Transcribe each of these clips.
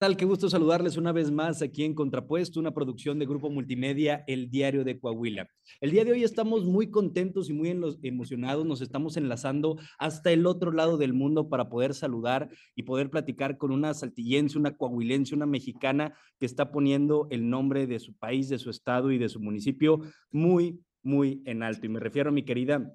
tal? Qué gusto saludarles una vez más aquí en Contrapuesto, una producción de Grupo Multimedia, El Diario de Coahuila. El día de hoy estamos muy contentos y muy emocionados, nos estamos enlazando hasta el otro lado del mundo para poder saludar y poder platicar con una saltillense, una coahuilense, una mexicana que está poniendo el nombre de su país, de su estado y de su municipio muy, muy en alto. Y me refiero a mi querida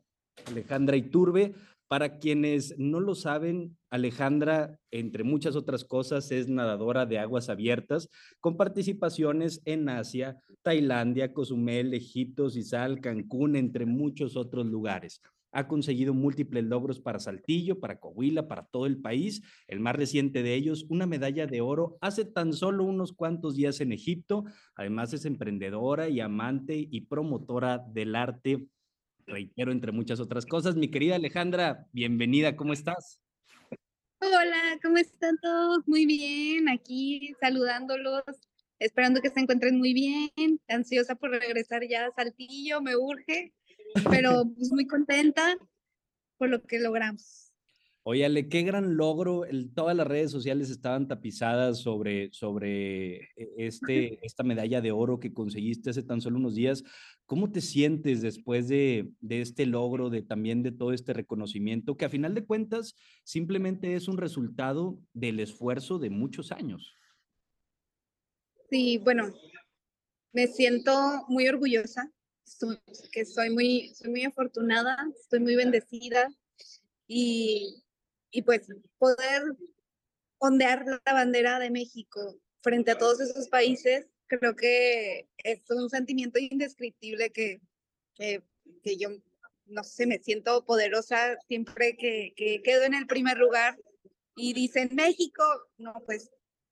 Alejandra Iturbe, para quienes no lo saben, Alejandra, entre muchas otras cosas, es nadadora de aguas abiertas con participaciones en Asia, Tailandia, Cozumel, Egipto, Sisal, Cancún, entre muchos otros lugares. Ha conseguido múltiples logros para Saltillo, para Coahuila, para todo el país. El más reciente de ellos, una medalla de oro hace tan solo unos cuantos días en Egipto. Además es emprendedora y amante y promotora del arte reitero, entre muchas otras cosas. Mi querida Alejandra, bienvenida, ¿cómo estás? Hola, ¿cómo están todos? Muy bien, aquí saludándolos, esperando que se encuentren muy bien, ansiosa por regresar ya a Saltillo, me urge, pero pues muy contenta por lo que logramos. Oye, Ale, qué gran logro. todas las redes sociales estaban tapizadas sobre, sobre e, este, esta medalla de oro que conseguiste hace tan solo unos días. ¿Cómo te sientes después de, de este logro, de también de todo este reconocimiento, que a final de cuentas simplemente es un resultado del esfuerzo de muchos años? Sí, bueno, me siento muy orgullosa, que soy muy, soy muy afortunada, estoy muy bendecida y y pues poder ondear la bandera de México frente a todos esos países, creo que es un sentimiento indescriptible que, que, que yo, no sé, me siento poderosa siempre que, que quedo en el primer lugar y dicen México, no, pues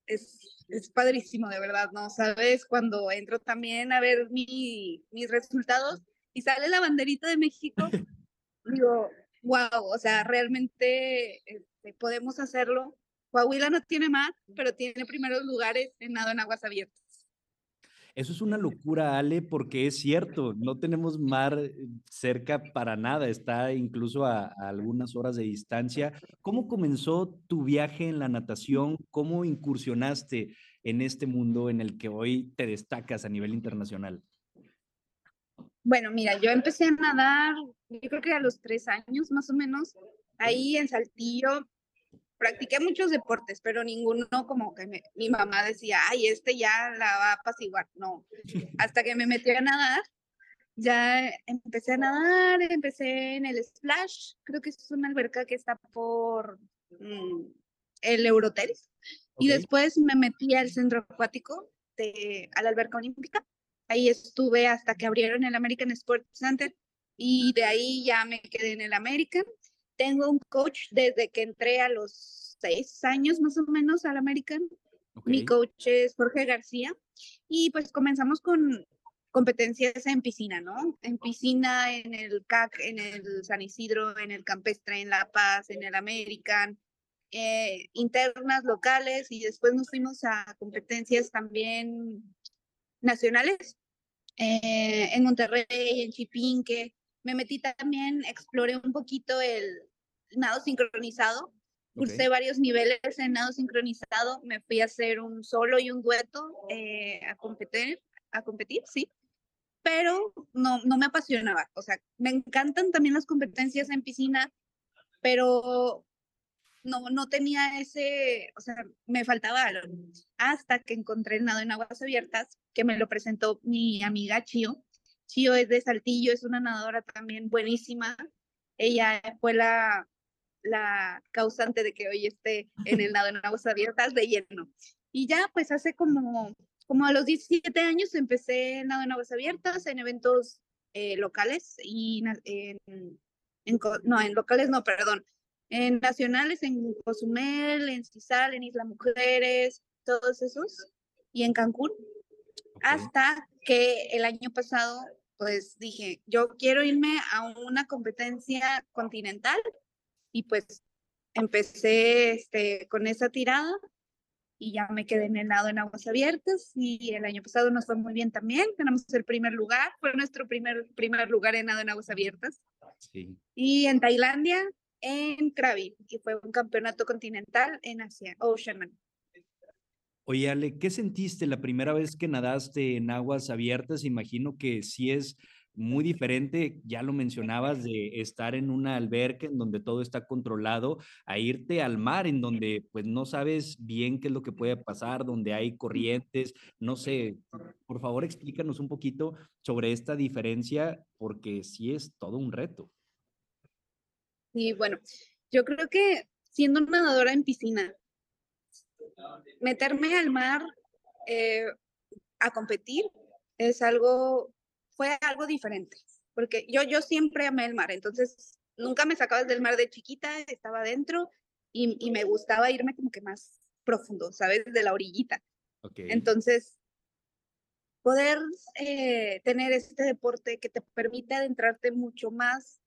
es, es padrísimo, de verdad, ¿no? Sabes, cuando entro también a ver mi, mis resultados y sale la banderita de México, digo, wow, o sea, realmente este, podemos hacerlo. Coahuila no tiene más, pero tiene primeros lugares en nado en aguas abiertas. Eso es una locura, Ale, porque es cierto, no tenemos mar eh, cerca para nada, está incluso a, a, algunas horas de distancia. ¿Cómo comenzó tu viaje en la natación? ¿Cómo incursionaste en este mundo en el que hoy te destacas a nivel internacional? Bueno, mira, yo empecé a nadar, yo creo que a los tres años más o menos, ahí en Saltillo. Practiqué muchos deportes, pero ninguno como que mi mamá decía, ay, este ya la va a apaciguar. No, hasta que me metí a nadar, ya empecé a nadar, empecé en el Splash, creo que es una alberca que está por mm, el Euroteris. Y después me metí al centro acuático, de, a la alberca olímpica Ahí estuve hasta que abrieron el American Sports Center y de ahí ya me quedé en el American. Tengo un coach desde que entré a los seis años más o menos al American. Mi coach es Jorge García y pues comenzamos con competencias en piscina, ¿no? En piscina, en el CAC, en el San Isidro, en el Campestre, en La Paz, en el American, eh, internas, locales y después nos fuimos a competencias también nacionales eh, en Monterrey, en Chipinque. Me metí también, exploré un poquito el nado sincronizado. Cursé varios niveles en nado sincronizado. Me fui a hacer un solo y un dueto eh, a competir, a competir, sí. Pero no, no me apasionaba. O sea, me encantan también las competencias en piscina, pero no, no tenía ese, o sea, me faltaba algo. Hasta que encontré el nado en aguas abiertas, que me lo presentó mi amiga Chio. Chio es de Saltillo, es una nadadora también buenísima. Ella fue la, la causante de que hoy esté en el nado en aguas abiertas de lleno. Y ya, pues hace como, como a los 17 años empecé el nado en aguas abiertas en eventos eh, locales y en, en, no, en locales no, perdón, en nacionales, en Cozumel, en Cisal, en Isla Mujeres, todos esos, y en Cancún, hasta que el año pasado, pues dije, yo quiero irme a una competencia continental y pues empecé este, con esa tirada y ya me quedé en el lado en aguas abiertas y el año pasado nos fue muy bien también, tenemos el primer lugar, fue nuestro primer, primer lugar en nado en aguas abiertas. Sí. Y en Tailandia en Krabi, que fue un campeonato continental en Asia, Oceanman. Oye, Ale, ¿qué sentiste la primera vez que nadaste en aguas abiertas? Imagino que sí es muy diferente, ya lo mencionabas, de estar en una alberca en donde todo está controlado, a irte al mar en donde pues no sabes bien qué es lo que puede pasar, donde hay corrientes, no sé, por favor explícanos un poquito sobre esta diferencia porque sí es todo un reto. Sí, bueno, yo creo que siendo nadadora en piscina, meterme al mar eh, a competir es algo, fue algo diferente, porque yo, yo siempre amé el mar, entonces nunca me sacaba del mar de chiquita, estaba adentro y, y me gustaba irme como que más profundo, ¿sabes? De la orillita. Okay. Entonces, poder eh, tener este deporte que te permite adentrarte mucho más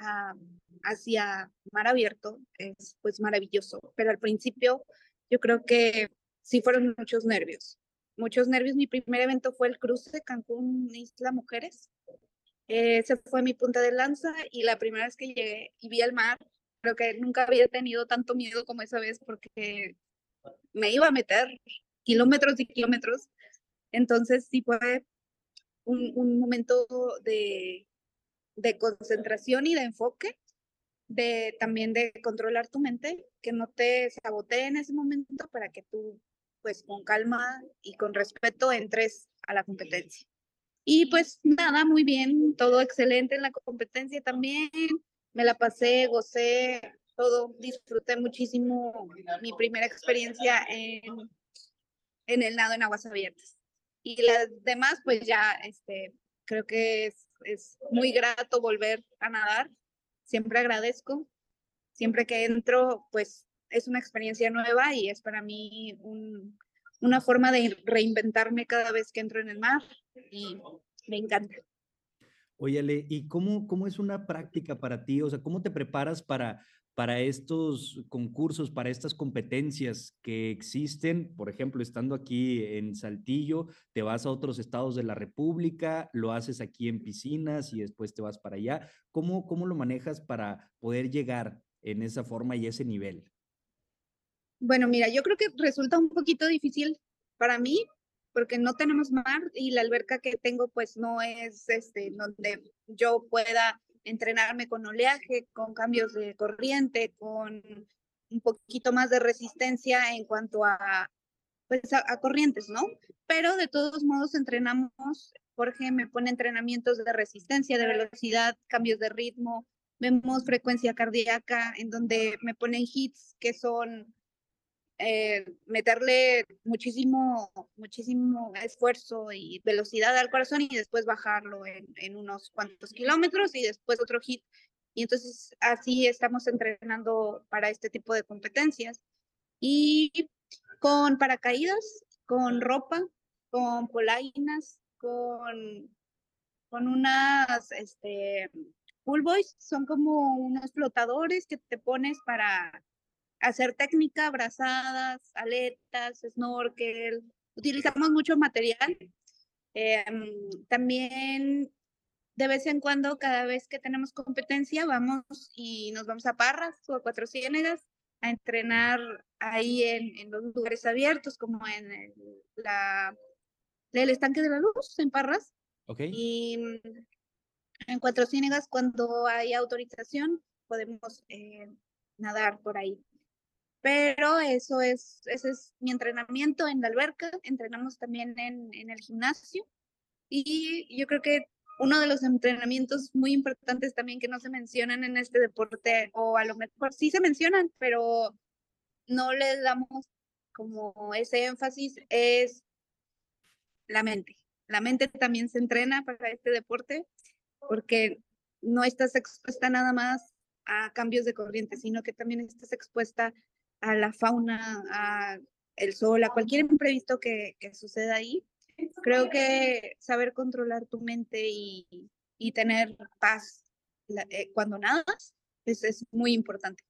uh, hacia mar abierto es pues maravilloso, pero al principio yo creo que sí fueron muchos nervios, muchos nervios. Mi primer evento fue el cruce Cancún Isla Mujeres. Eh, ese fue mi punta de lanza y la primera vez que llegué y vi el mar, creo que nunca había tenido tanto miedo como esa vez porque me iba a meter kilómetros y kilómetros. Entonces sí fue un, un momento de, de concentración y de enfoque de también de controlar tu mente, que no te sabotee en ese momento para que tú, pues con calma y con respeto entres a la competencia. Y pues nada, muy bien, todo excelente en la competencia también. Me la pasé, gocé, todo, disfruté muchísimo mi primera experiencia en, en el nado en aguas abiertas. Y las demás, pues ya, este, creo que es, es muy grato volver a nadar siempre agradezco. Siempre que entro, pues es una experiencia nueva y es para mí un, una forma de reinventarme cada vez que entro en el mar y me encanta. Óyale, ¿y cómo, cómo es una práctica para ti? O sea, ¿cómo te preparas para, para estos concursos, para estas competencias que existen, por ejemplo, estando aquí en Saltillo, te vas a otros estados de la República, lo haces aquí en piscinas y después te vas para allá. ¿Cómo, cómo lo manejas para poder llegar en esa forma y ese nivel? Bueno, mira, yo creo que resulta un poquito difícil para mí porque no tenemos mar y la alberca que tengo pues no es este donde yo pueda entrenarme con oleaje, con cambios de corriente, con un poquito más de resistencia en cuanto a, pues a, corrientes, ¿no? Pero de todos modos entrenamos, Jorge me pone entrenamientos de resistencia, de velocidad, cambios de ritmo, vemos frecuencia cardíaca, en donde me ponen hits que son eh, meterle muchísimo, muchísimo esfuerzo y velocidad al corazón y después bajarlo en, unos cuantos kilómetros y después otro hit. Y entonces así estamos entrenando para este tipo de competencias. Y con paracaídas, con ropa, con polainas, con, con unas, este, boys, son como unos flotadores que te pones para hacer técnica, abrazadas, aletas, snorkel. Utilizamos mucho material. Em, también de vez en cuando, cada vez que tenemos competencia, vamos y nos vamos a Parras o a Cuatro Ciénegas a entrenar ahí en, en los lugares abiertos, como en el, la, el estanque de la luz, en Parras. Okay. Y en Cuatro Ciénegas, cuando hay autorización, podemos eh, nadar por ahí pero eso es, ese es mi entrenamiento en la alberca, entrenamos también en, en el gimnasio y yo creo que uno de los entrenamientos muy importantes también que no se mencionan en este deporte, o a lo mejor sí se mencionan, pero no les damos como ese énfasis, es la mente. La mente también se entrena para este deporte porque no estás expuesta nada más a cambios de corriente, sino que también estás expuesta a la fauna, a el sol, a cualquier imprevisto que, que suceda ahí. Creo que saber controlar tu mente y, y tener paz eh, cuando nadas es, es muy importante.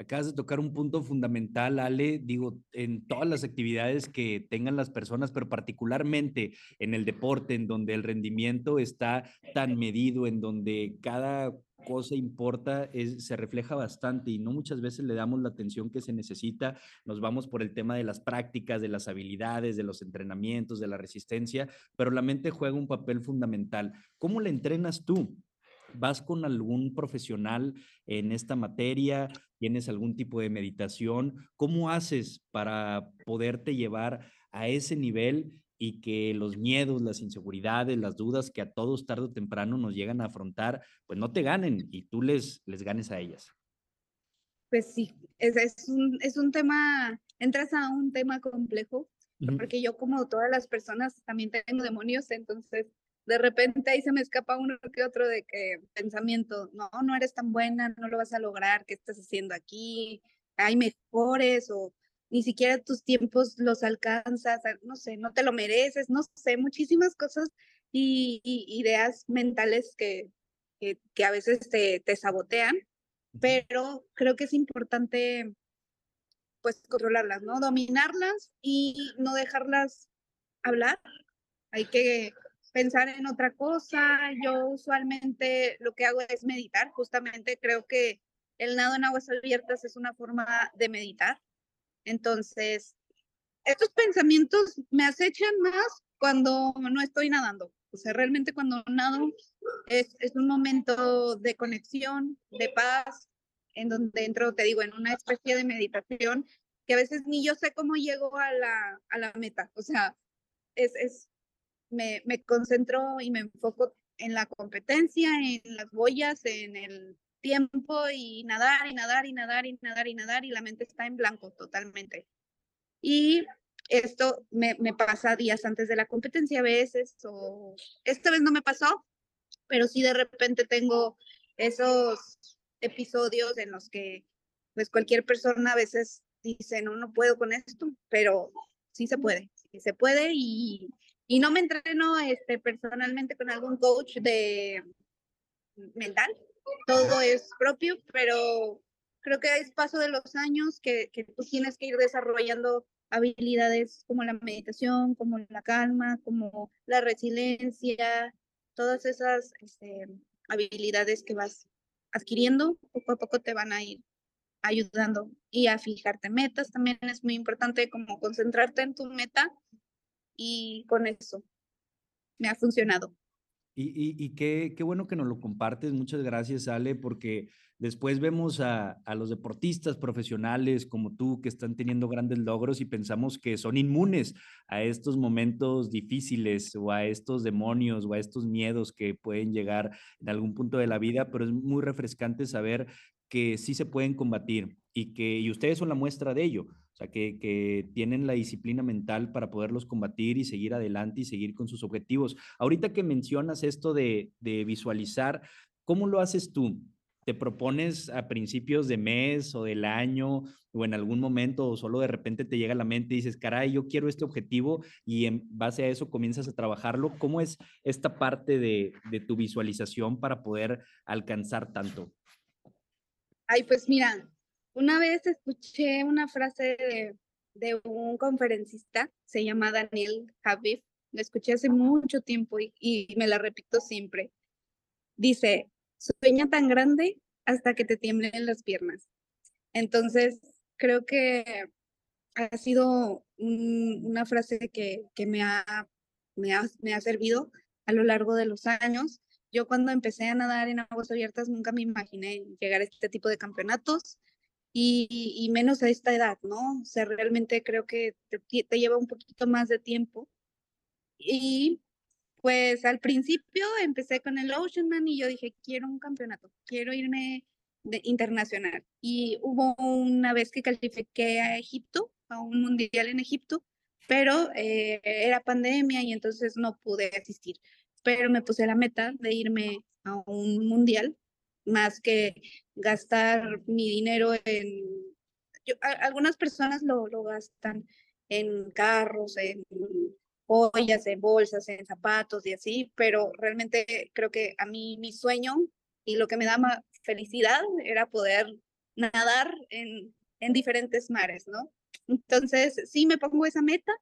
Acabas de tocar un punto fundamental, Ale, digo, en todas las actividades que tengan las personas, pero particularmente en el deporte, en donde el rendimiento está tan medido, en donde cada cosa importa, se refleja bastante y no muchas veces le damos la atención que se necesita. Nos vamos por el tema de las prácticas, de las habilidades, de los entrenamientos, de la resistencia, pero la mente juega un papel fundamental. ¿Cómo la entrenas tú? ¿Vas con algún profesional en esta materia? ¿Tienes algún tipo de meditación? ¿Cómo haces para poderte llevar a ese nivel y que los miedos, las inseguridades, las dudas que a todos tarde o temprano nos llegan a afrontar, pues no te ganen y tú les, les ganes a ellas? Pues sí, es, es, un, es un tema, entras a un tema complejo, porque yo como todas las personas también tengo demonios, entonces de repente ahí se me escapa uno que otro de que pensamiento, no, no eres tan buena, no lo vas a lograr, ¿qué estás haciendo aquí? Hay mejores o ni siquiera tus tiempos los alcanzas, no sé, no te lo mereces, no sé, muchísimas cosas y, ideas mentales que, que, que, a veces te, te sabotean, pero creo que es importante pues controlarlas, ¿no? Dominarlas y no dejarlas hablar. Hay que pensar en otra cosa. Yo usualmente lo que hago es meditar. Justamente creo que el nado en aguas abiertas es una forma de meditar. Entonces, estos pensamientos me acechan más cuando no estoy nadando. O sea, realmente cuando nado es, es un momento de conexión, de paz, en donde entro, te digo, en una especie de meditación que a veces ni yo sé cómo llego a la, a la meta. O sea, es, es me, me concentro y me enfoco en la competencia, en las boyas, en el tiempo y nadar y nadar y nadar y nadar y nadar y la mente está en blanco totalmente. Y esto me, me, pasa días antes de la competencia a veces, o esta vez no me pasó, pero sí de repente tengo esos episodios en los que pues cualquier persona a veces dice, no, no puedo con esto, pero sí se puede, sí se puede y, y no me entreno este, personalmente con algún coach de mental, todo es propio, pero creo que es paso de los años que, que tú tienes que ir desarrollando habilidades como la meditación, como la calma, como la resiliencia, todas esas este, habilidades que vas adquiriendo, poco a poco te van a ir ayudando y a fijarte metas. También es muy importante como concentrarte en tu meta y con eso me ha funcionado. Y, y, qué, qué, bueno que nos lo compartes. Muchas gracias, Ale, porque después vemos a, a, los deportistas profesionales como tú que están teniendo grandes logros y pensamos que son inmunes a estos momentos difíciles o a estos demonios o a estos miedos que pueden llegar en algún punto de la vida, pero es muy refrescante saber que sí se pueden combatir y que y ustedes son la muestra de ello que, tienen la disciplina mental para poderlos combatir y seguir adelante y seguir con sus objetivos. Ahorita que mencionas esto de, de visualizar, ¿cómo lo haces tú? ¿Te propones a principios de mes o del año o en algún momento o solo de repente te llega a la mente y dices, caray, yo quiero este objetivo y en base a eso comienzas a trabajarlo? ¿Cómo es esta parte de, de tu visualización para poder alcanzar tanto? Ay, pues mira, una vez escuché una frase de, un conferencista, se llama Daniel Javif, la escuché hace mucho tiempo y, me la repito siempre. Dice, sueña tan grande hasta que te tiemblen las piernas. Entonces, creo que ha sido una frase que, que me, ha, me, ha, me ha servido a lo largo de los años. Yo cuando empecé a nadar en aguas abiertas nunca me imaginé llegar a este tipo de campeonatos y, menos a esta edad, ¿no? O sea, realmente creo que te, lleva un poquito más de tiempo. Y pues al principio empecé con el Oceanman y yo dije, quiero un campeonato, quiero irme de internacional. Y hubo una vez que califiqué a Egipto, a un mundial en Egipto, pero eh, era pandemia y entonces no pude asistir. Pero me puse la meta de irme a un mundial más que gastar mi dinero en... algunas personas lo, lo gastan en carros, en joyas, en bolsas, en zapatos y así, pero realmente creo que a mí mi sueño y lo que me da más felicidad era poder nadar en, en diferentes mares, ¿no? Entonces, sí me pongo esa meta.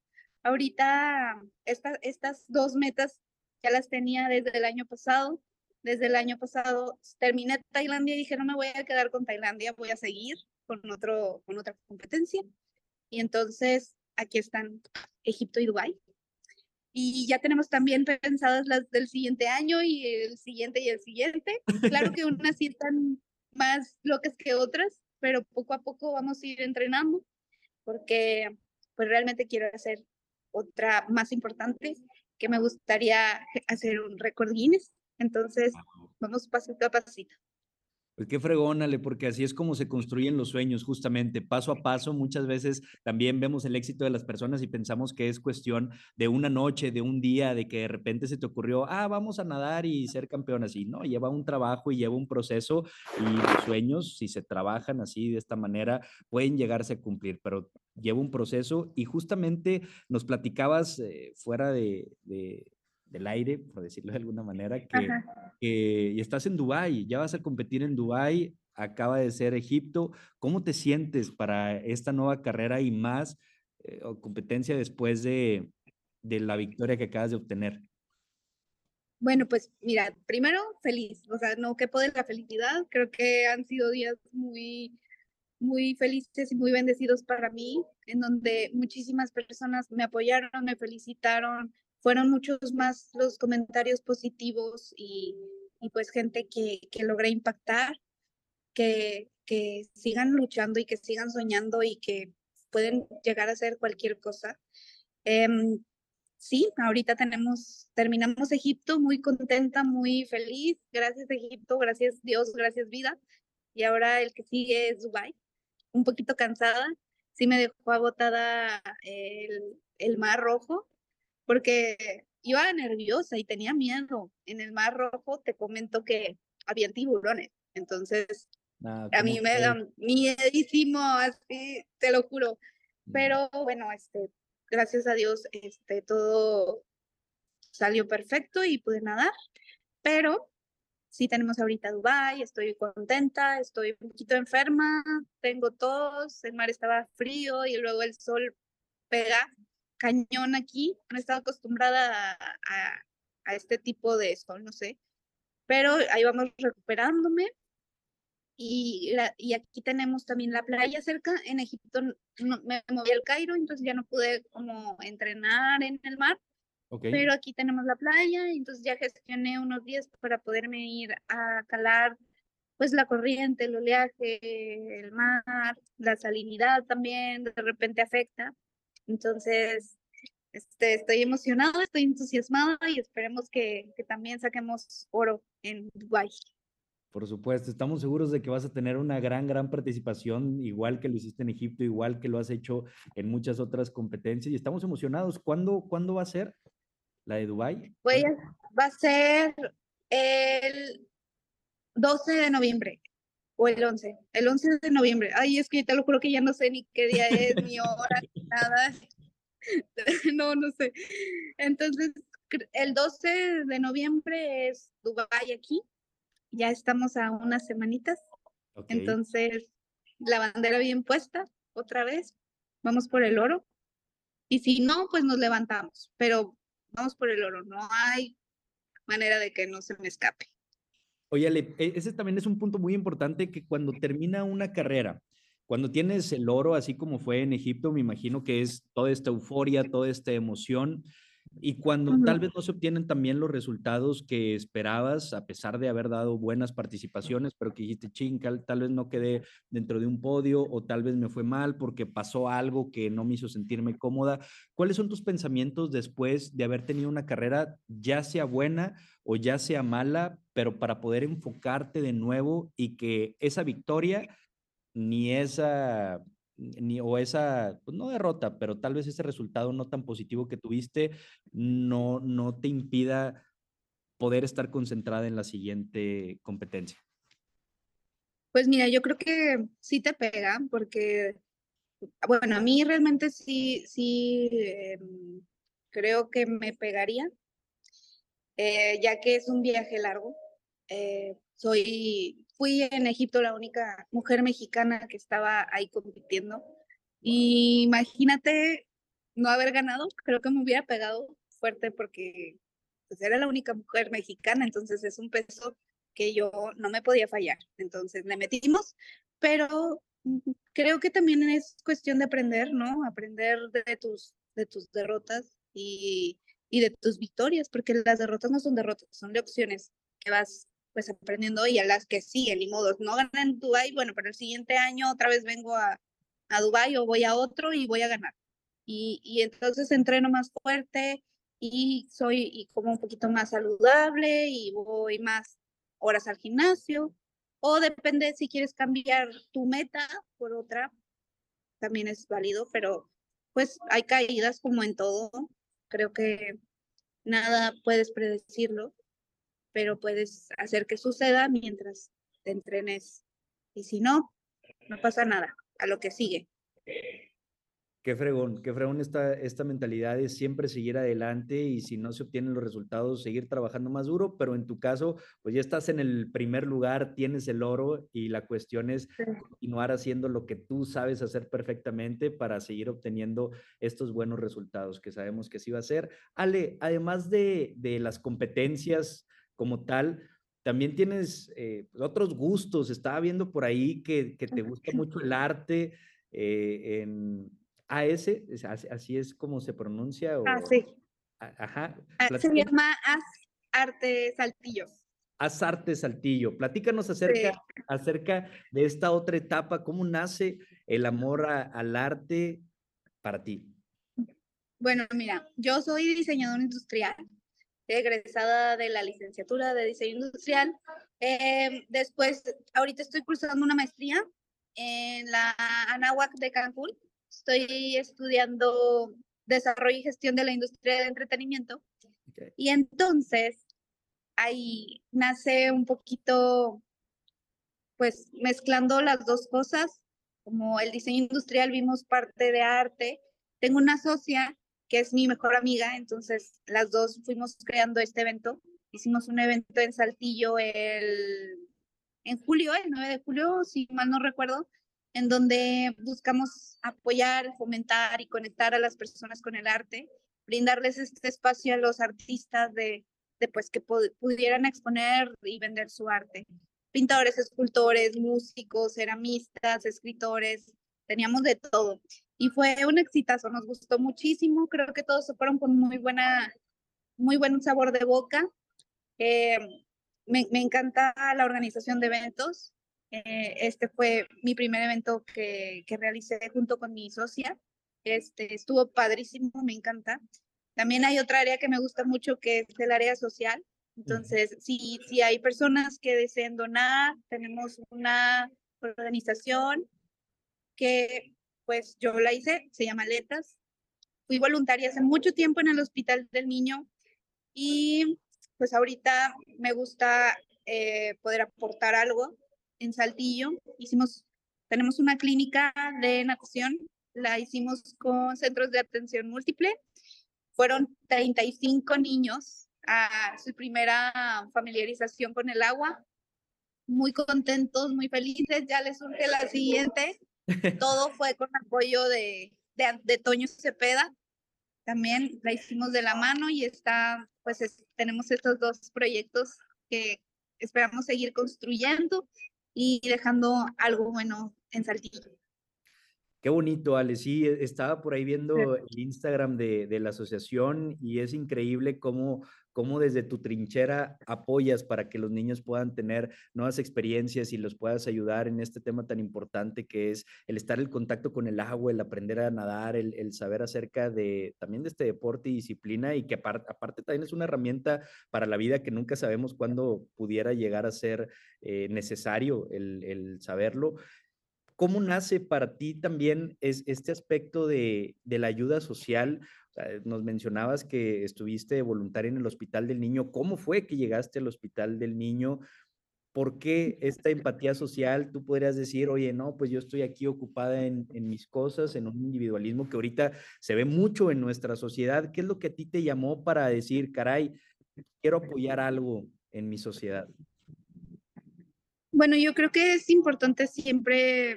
Ahorita esta, estas dos metas ya las tenía desde el año pasado desde el año pasado terminé Tailandia y dije, no me voy a quedar con Tailandia, voy a seguir con, otro, con otra competencia. Y entonces aquí están Egipto y Dubái. Y ya tenemos también pensadas las del siguiente año y el siguiente y el siguiente. Claro que unas sí están más locas que otras, pero poco a poco vamos a ir entrenando porque pues realmente quiero hacer otra más importante que me gustaría hacer un récord Guinness. Entonces, vamos pasito a pasito. Pues qué fregónale, porque así es como se construyen los sueños, justamente, paso a paso. Muchas veces también vemos el éxito de las personas y pensamos que es cuestión de una noche, de un día, de que de repente se te ocurrió, ah, vamos a nadar y ser campeón así. No, lleva un trabajo y lleva un proceso y los sueños, si se trabajan así, de esta manera, pueden llegarse a cumplir, pero lleva un proceso y justamente nos platicabas eh, fuera de del aire, por decirlo de alguna manera, que, y estás en Dubái, ya vas a competir en Dubái, acaba de ser Egipto. ¿Cómo te sientes para esta nueva carrera y más eh, competencia después de, de la victoria que acabas de obtener? Bueno, pues mira, primero feliz, o sea, no quepo de la felicidad, creo que han sido días muy, muy felices y muy bendecidos para mí, en donde muchísimas personas me apoyaron, me felicitaron, fueron muchos más los comentarios positivos y, y pues gente que, que logré impactar, que, que sigan luchando y que sigan soñando y que pueden llegar a hacer cualquier cosa. Em, sí, ahorita tenemos, terminamos Egipto muy contenta, muy feliz. Gracias Egipto, gracias Dios, gracias vida. Y ahora el que sigue es Dubai. Un poquito cansada, sí me dejó agotada el, el mar rojo, porque iba nerviosa y tenía miedo. En el Mar Rojo te comento que había tiburones, entonces ah, a mí me da miedísimo, así, te lo juro. Pero bueno, este, gracias a Dios, este, todo salió perfecto y pude nadar, pero sí tenemos ahorita Dubai, estoy contenta, estoy un poquito enferma, tengo tos, el mar estaba frío y luego el sol pega cañón aquí, no estaba acostumbrada a, a, este tipo de sol, no sé, pero ahí vamos recuperándome. Y, y aquí tenemos también la playa cerca. En Egipto me moví al Cairo, entonces ya no pude como entrenar en el mar. Pero aquí tenemos la playa, entonces ya gestioné unos días para poderme ir a calar pues la corriente, el oleaje, el mar, la salinidad también de repente afecta. Entonces, este, estoy emocionada, estoy entusiasmada y esperemos que, que también saquemos oro en Dubái. Por supuesto, estamos seguros de que vas a tener una gran, gran participación, igual que lo hiciste en Egipto, igual que lo has hecho en muchas otras competencias y estamos emocionados. ¿Cuándo, ¿cuándo va a ser la de Dubái? Pues, va a ser el 12 de noviembre o el 11, el 11 de noviembre. Ay, es que te lo juro que ya no sé ni qué día es, ni hora, ni nada. no, no sé. Entonces, el 12 de noviembre es Dubai aquí. Ya estamos a unas semanitas. Entonces, la bandera bien puesta otra vez. Vamos por el oro. Y si no, pues nos levantamos. Pero vamos por el oro. No hay manera de que no se me escape. Oye, e, ese también es un punto muy importante que cuando termina una carrera, cuando tienes el oro, así como fue en Egipto, me imagino que es toda esta euforia, toda esta emoción. Y cuando tal vez no se obtienen también los resultados que esperabas, a pesar de haber dado buenas participaciones, pero que dijiste, ching, tal vez no quedé dentro de un podio o tal vez me fue mal porque pasó algo que no me hizo sentirme cómoda. ¿Cuáles son tus pensamientos después de haber tenido una carrera, ya sea buena o ya sea mala, pero para poder enfocarte de nuevo y que esa victoria ni esa, ni, o esa, pues no derrota, pero tal vez ese resultado no tan positivo que tuviste no, no te impida poder estar concentrada en la siguiente competencia? Pues mira, yo creo que sí te pega, porque, bueno, a mí realmente sí, sí, em, creo que me pegaría, eh, ya que es un viaje largo. Eh, soy fui en Egipto la única mujer mexicana que estaba ahí compitiendo. Y imagínate no haber ganado, creo que me hubiera pegado fuerte porque pues era la única mujer mexicana, entonces es un peso que yo no me podía fallar. Entonces le metimos, pero creo que también es cuestión de aprender, ¿no? Aprender de tus, de tus derrotas y, y de tus victorias, porque las derrotas no son derrotas, son lecciones que vas pues aprendiendo y a las que siguen, ni modo, no ganan en Dubai, bueno, pero el siguiente año otra vez vengo a, a Dubai o voy a otro y voy a ganar. Y, y entonces entreno más fuerte y soy y como un poquito más saludable y voy más horas al gimnasio o depende si quieres cambiar tu meta por otra, también es válido, pero pues hay caídas como en todo. Creo que nada puedes predecirlo, pero puedes hacer que suceda mientras te entrenes. Y si no, no pasa nada, a lo que sigue. Qué fregón, qué fregón esta, esta mentalidad de siempre seguir adelante y si no se obtienen los resultados, seguir trabajando más duro, pero en tu caso, pues ya estás en el primer lugar, tienes el oro y la cuestión es continuar haciendo lo que tú sabes hacer perfectamente para seguir obteniendo estos buenos resultados que sabemos que sí va a ser. Ale, además de, de las competencias como tal, también tienes eh, otros gustos. Estaba viendo por ahí que, que te gusta mucho el arte. Eh, en, AS, así es como se pronuncia. O... Ah, sí. Ajá. Ah, se llama Arte Saltillo. Haz Arte Saltillo. Platícanos acerca, acerca de esta otra etapa, cómo nace el amor al arte para ti. Bueno, mira, yo soy diseñadora industrial, egresada de la licenciatura de diseño industrial. Em, después, ahorita estoy cursando una maestría en la Anáhuac de Cancún estoy estudiando desarrollo y gestión de la industria del entretenimiento. Y entonces ahí nace un poquito, pues mezclando las dos cosas, como el diseño industrial vimos parte de arte. Tengo una socia que es mi mejor amiga, entonces las dos fuimos creando este evento. Hicimos un evento en Saltillo el, en julio, el 9 de julio, si mal no recuerdo, en donde buscamos apoyar, fomentar y conectar a las personas con el arte, brindarles este espacio a los artistas de, de pues que pudieran exponer y vender su arte. Pintores, escultores, músicos, ceramistas, escritores, teníamos de todo. Y fue un exitazo, nos gustó muchísimo, creo que todos se fueron con muy buena, muy buen sabor de boca. Eh, me, me encanta la organización de eventos, eh, este fue mi primer evento que, que, realicé junto con mi socia. Este, estuvo padrísimo, me encanta. También hay otra área que me gusta mucho que es el área social. Entonces, si, si hay personas que deseen donar, tenemos una organización que pues yo la hice, se llama Letas. Fui voluntaria hace mucho tiempo en el Hospital del Niño y pues ahorita me gusta eh, poder aportar algo en Saltillo. Hicimos, tenemos una clínica de natación, la hicimos con centros de atención múltiple. Fueron 35 niños a su primera familiarización con el agua. Muy contentos, muy felices. Ya les surge la siguiente. Todo fue con apoyo de, de, Toño Cepeda. También la hicimos de la mano y está, pues tenemos estos dos proyectos que esperamos seguir construyendo y dejando algo bueno en Saltillo. Qué bonito, Ale. Sí, e, estaba por ahí viendo el Instagram de, de, la asociación y es increíble cómo, cómo desde tu trinchera apoyas para que los niños puedan tener nuevas experiencias y los puedas ayudar en este tema tan importante que es el estar en contacto con el agua, el aprender a nadar, el, el saber acerca de también de este deporte y disciplina y que aparte, aparte también es una herramienta para la vida que nunca sabemos cuándo pudiera llegar a ser eh, necesario el, el saberlo. ¿Cómo nace para ti también es este aspecto de, de la ayuda social? nos mencionabas que estuviste voluntaria en el Hospital del Niño. ¿Cómo fue que llegaste al Hospital del Niño? ¿Por qué esta empatía social? Tú podrías decir, oye, no, pues yo estoy aquí ocupada en, en, mis cosas, en un individualismo que ahorita se ve mucho en nuestra sociedad. ¿Qué es lo que a ti te llamó para decir, caray, quiero apoyar algo en mi sociedad? Bueno, yo creo que es importante siempre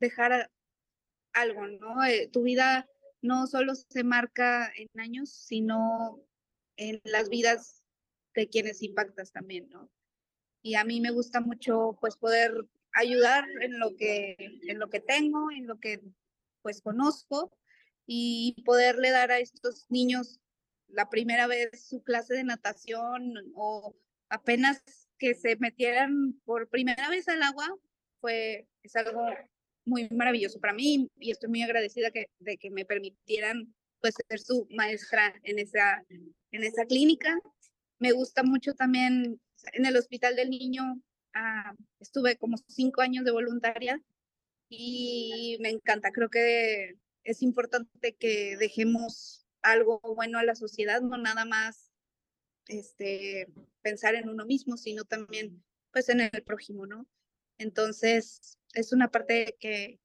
dejar algo, ¿no? Eh, tu vida no solo se marca en años, sino en las vidas de quienes impactas también, ¿no? Y a mí me gusta mucho pues poder ayudar en lo que, en lo que tengo, en lo que pues conozco y poderle dar a estos niños la primera vez su clase de natación o apenas que se metieran por primera vez al agua, fue, es algo muy maravilloso para mí y estoy muy agradecida que, de que me permitieran pues ser su maestra en esa, en esa clínica. Me gusta mucho también en el Hospital del Niño, ah, estuve como cinco años de voluntaria y me encanta, creo que es importante que dejemos algo bueno a la sociedad, no nada más este, pensar en uno mismo, sino también pues en el prójimo, ¿no? Entonces, es una parte que,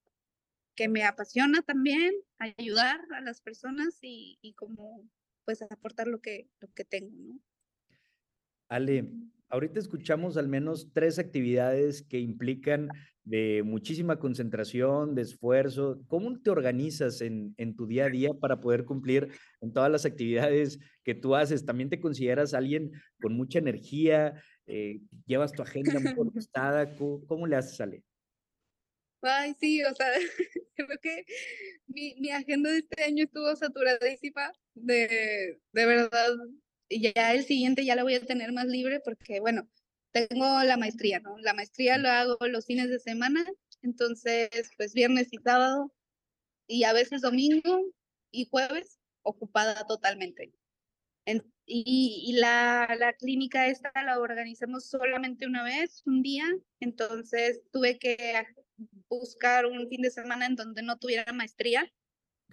que me apasiona también, ayudar a las personas y, y como pues aportar lo que, lo que tengo, ¿no? Ale, ahorita escuchamos al menos tres actividades que implican de muchísima concentración, de esfuerzo. ¿Cómo te organizas en, en, tu día a día para poder cumplir en todas las actividades que tú haces? ¿También te consideras alguien con mucha energía? Eh, ¿Llevas tu agenda muy orquestada? ¿Cómo, ¿Cómo, le haces, Ale? Ay, sí, o sea, creo que mi, mi agenda de este año estuvo saturadísima, de, de verdad. Y ya el siguiente ya la voy a tener más libre porque, bueno, tengo la maestría, ¿no? La maestría lo hago los fines de semana, entonces, pues viernes y sábado, y a veces domingo y jueves, ocupada totalmente. y, y la, la, clínica esta la organizamos solamente una vez, un día, entonces tuve que buscar un fin de semana en donde no tuviera maestría.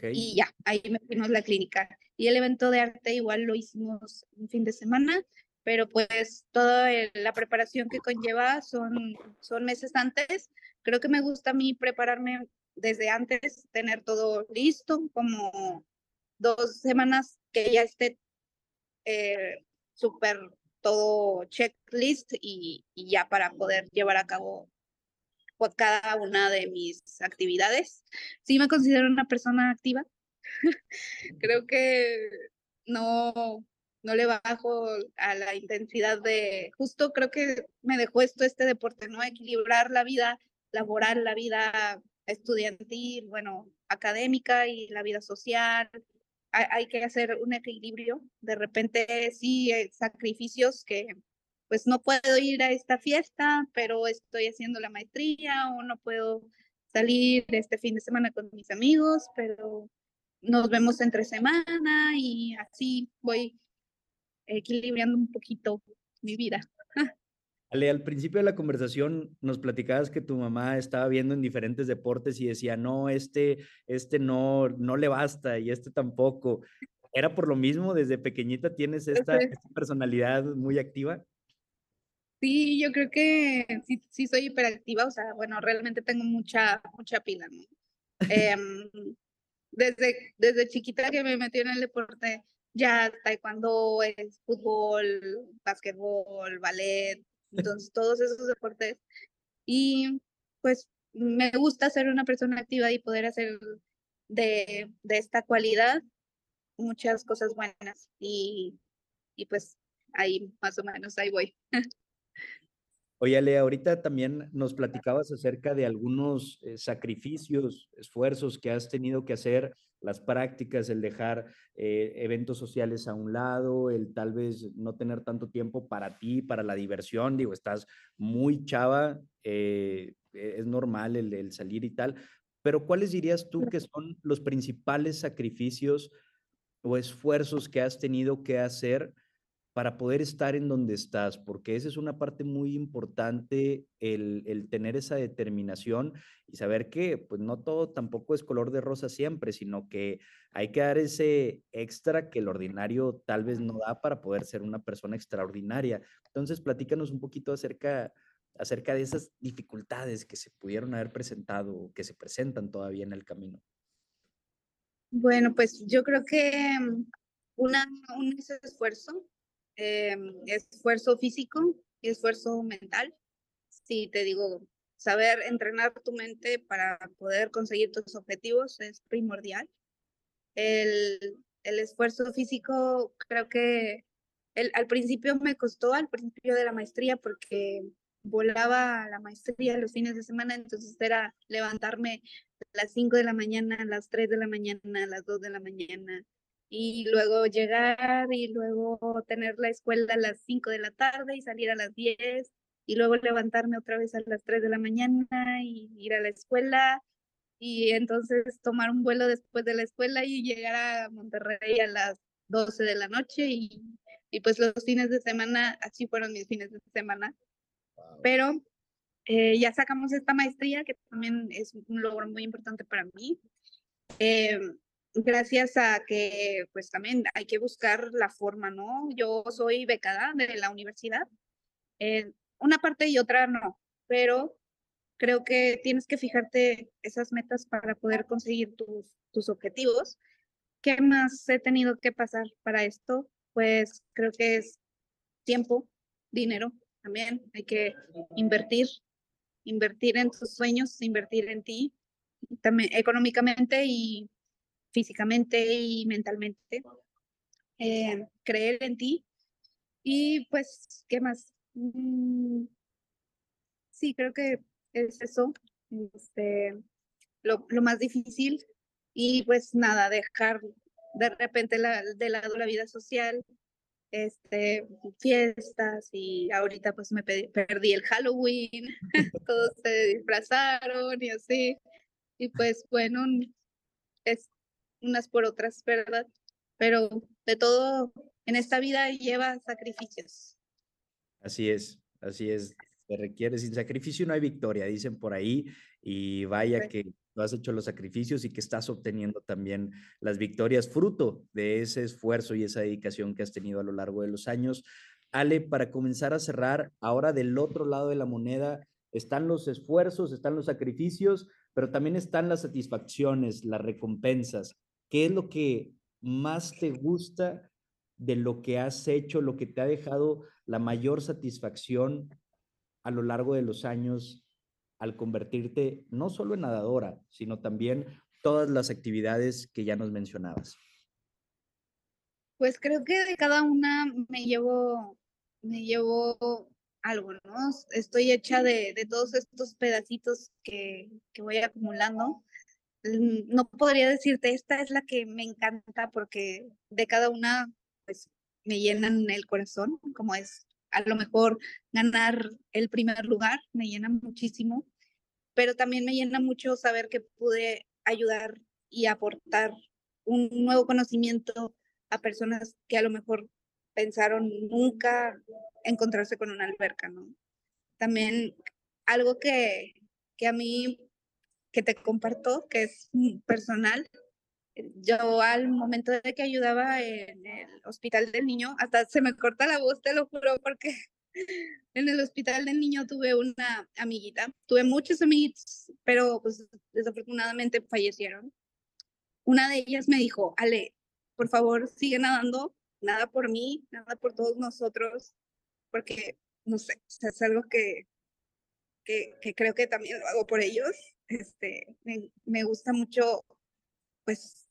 Y ya, ahí metimos la clínica. Y el evento de arte igual lo hicimos un fin de semana pero pues toda la preparación que conlleva son, son meses antes. Creo que me gusta a mí prepararme desde antes, tener todo listo, como dos semanas que ya esté eh, súper todo checklist y, y, ya para poder llevar a cabo cada una de mis actividades. Sí me considero una persona activa. Creo que no, no le bajo a la intensidad de, justo creo que me dejó esto este deporte, ¿no? Equilibrar la vida laboral, la vida estudiantil, bueno, académica y la vida social. Hay, que hacer un equilibrio. De repente sí, hay sacrificios que pues no puedo ir a esta fiesta, pero estoy haciendo la maestría o no puedo salir este fin de semana con mis amigos, pero nos vemos entre semana y así voy equilibrando un poquito mi vida. Ale, al principio de la conversación nos platicabas que tu mamá estaba viendo en diferentes deportes y decía, no, este, este no, no le basta y este tampoco. ¿Era por lo mismo? ¿Desde pequeñita tienes esta, esta personalidad muy activa? Sí, yo creo que sí, sí soy hiperactiva, o sea, bueno, realmente tengo mucha, mucha pila, ¿no? eh, desde, desde chiquita que me metí en el deporte, ya taekwondo, es fútbol, básquetbol, ballet, entonces todos esos deportes. Y pues me gusta ser una persona activa y poder hacer de, de esta cualidad muchas cosas buenas y, y pues ahí más o menos ahí voy. Oye, Ale, ahorita también nos platicabas acerca de algunos eh, sacrificios, esfuerzos que has tenido que hacer, las prácticas, el dejar eh, eventos sociales a un lado, el tal vez no tener tanto tiempo para ti, para la diversión. Digo, estás muy chava, eh, es normal el, el salir y tal, pero ¿cuáles dirías tú que son los principales sacrificios o esfuerzos que has tenido que hacer? Para poder estar en donde estás, porque esa es una parte muy importante, el, el, tener esa determinación y saber que pues no todo tampoco es color de rosa siempre, sino que hay que dar ese extra que el ordinario tal vez no da para poder ser una persona extraordinaria. Entonces, platícanos un poquito acerca, acerca de esas dificultades que se pudieron haber presentado o que se presentan todavía en el camino. Bueno, pues yo creo que mm, una, un esfuerzo eh, esfuerzo físico y esfuerzo mental. Sí, te digo, saber entrenar tu mente para poder conseguir tus objetivos es primordial. El, el esfuerzo físico creo que el, al principio me costó, al principio de la maestría, porque volaba la maestría los fines de semana, entonces era levantarme a las 5 de la mañana, a las 3 de la mañana, a las 2 de la mañana, y luego llegar y luego tener la escuela a las 5 de la tarde y salir a las 10 y luego levantarme otra vez a las 3 de la mañana y ir a la escuela y entonces tomar un vuelo después de la escuela y llegar a Monterrey a las 12 de la noche y, y pues los fines de semana, así fueron mis fines de semana. Pero eh, ya sacamos esta maestría que también es un logro muy importante para mí. Eh, gracias a que pues también hay que buscar la forma, ¿no? Yo soy becada de la universidad, eh, una parte y otra no, pero creo que tienes que fijarte esas metas para poder conseguir tus, tus objetivos. ¿Qué más he tenido que pasar para esto? Pues creo que es tiempo, dinero también. Hay que invertir, invertir en tus sueños, invertir en ti, también económicamente y físicamente y mentalmente. Eh, creer en ti. Y pues, ¿qué más? Mm, sí, creo que es eso, este, lo, lo, más difícil. Y pues nada, dejar de repente la, de lado la vida social, este, fiestas y ahorita pues me perdí el Halloween, todos se disfrazaron y así. Y pues bueno, es unas por otras, ¿verdad? Pero de todo en esta vida lleva sacrificios. Así es, así es. Se requiere, sin sacrificio no hay victoria, dicen por ahí, y vaya que tú has hecho los sacrificios y que estás obteniendo también las victorias, fruto de ese esfuerzo y esa dedicación que has tenido a lo largo de los años. Ale, para comenzar a cerrar, ahora del otro lado de la moneda están los esfuerzos, están los sacrificios, pero también están las satisfacciones, las recompensas. ¿Qué es lo que más te gusta de lo que has hecho, lo que te ha dejado la mayor satisfacción a lo largo de los años al convertirte no solo en nadadora, sino también todas las actividades que ya nos mencionabas? Pues creo que de cada una me llevo, me llevo algo, ¿no? Estoy hecha de, todos estos pedacitos que, que voy acumulando no podría decirte, esta es la que me encanta porque de cada una pues me llenan el corazón, como es a lo mejor ganar el primer lugar, me llena muchísimo, pero también me llena mucho saber que pude ayudar y aportar un nuevo conocimiento a personas que a lo mejor pensaron nunca encontrarse con una alberca, ¿no? También algo que, que a mí, que te comparto, que es personal, yo al momento de que ayudaba en el hospital del niño, hasta se me corta la voz, te lo juro, porque en el hospital del niño tuve una amiguita, tuve muchos amiguitos, pero pues desafortunadamente fallecieron. Una de ellas me dijo, Ale, por favor, sigue nadando, nada por mí, nada por todos nosotros, porque, no sé, es algo que, que, que creo que también lo hago por ellos. Este, me, me gusta mucho, pues,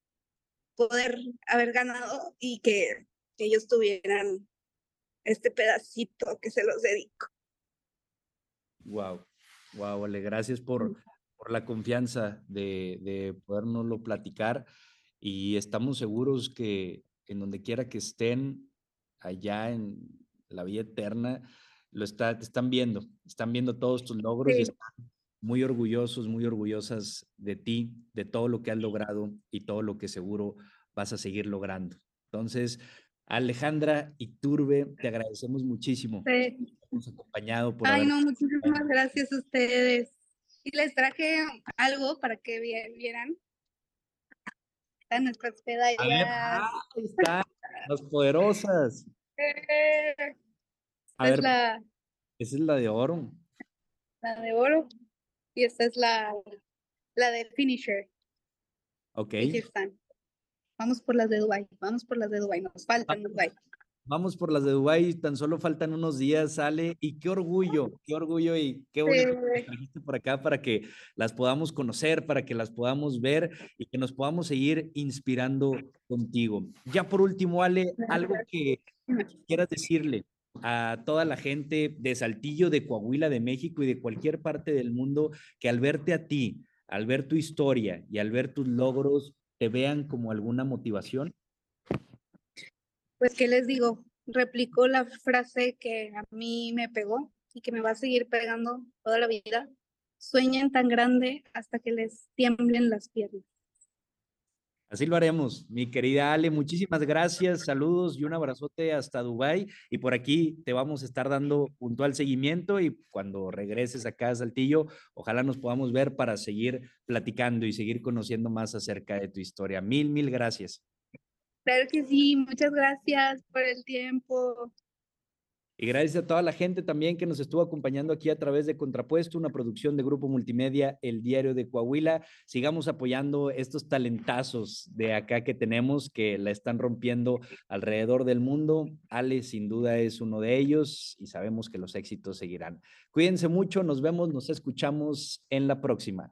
poder haber ganado y que, ellos tuvieran este pedacito que se los dedico. Wow, wow, Ale, gracias por, por la confianza de, de podernoslo platicar y estamos seguros que en donde quiera que estén, allá en la vida eterna, lo está, te están viendo, están viendo todos tus logros y están muy orgullosos, muy orgullosas de ti, de todo lo que has logrado y todo lo que seguro vas a seguir logrando. Entonces, Alejandra y Turbe, te agradecemos muchísimo. Sí. Hemos acompañado por. Ay, no, muchísimas gracias a ustedes. Y les traje algo para que vieran. Están nuestras pedallas. Ah, ahí están, las poderosas. a ver, la, esa es la de oro. La de oro. Y esta es la, la de finisher. Ok. Aquí están. Vamos por las de Dubai, vamos por las de Dubai, nos faltan Dubai. Vamos por las de Dubái, tan solo faltan unos días, sale, y qué orgullo, qué orgullo y qué bonito que trajiste por acá para que las podamos conocer, para que las podamos ver y que nos podamos seguir inspirando contigo. Ya por último, Ale, algo que quieras decirle a toda la gente de Saltillo, de Coahuila, de México y de cualquier parte del mundo que al verte a ti, al ver tu historia y al ver tus logros, te vean como alguna motivación? pues, ¿qué les digo? Replicó la frase que a mí me pegó y que me va a seguir pegando toda la vida. Sueñen tan grande hasta que les tiemblen las piernas. Así lo haremos, mi querida Ale. Muchísimas gracias, saludos y un abrazote hasta Dubai. Y por aquí te vamos a estar dando puntual seguimiento y cuando regreses acá a Saltillo, ojalá nos podamos ver para seguir platicando y seguir conociendo más acerca de tu historia. Mil, mil gracias. Claro que sí, muchas gracias por el tiempo. Y gracias a toda la gente también que nos estuvo acompañando aquí a través de Contrapuesto, una producción de Grupo Multimedia, El Diario de Coahuila. Sigamos apoyando estos talentazos de acá que tenemos que la están rompiendo alrededor del mundo. Ale sin duda es uno de ellos y sabemos que los éxitos seguirán. Cuídense mucho, nos vemos, nos escuchamos en la próxima.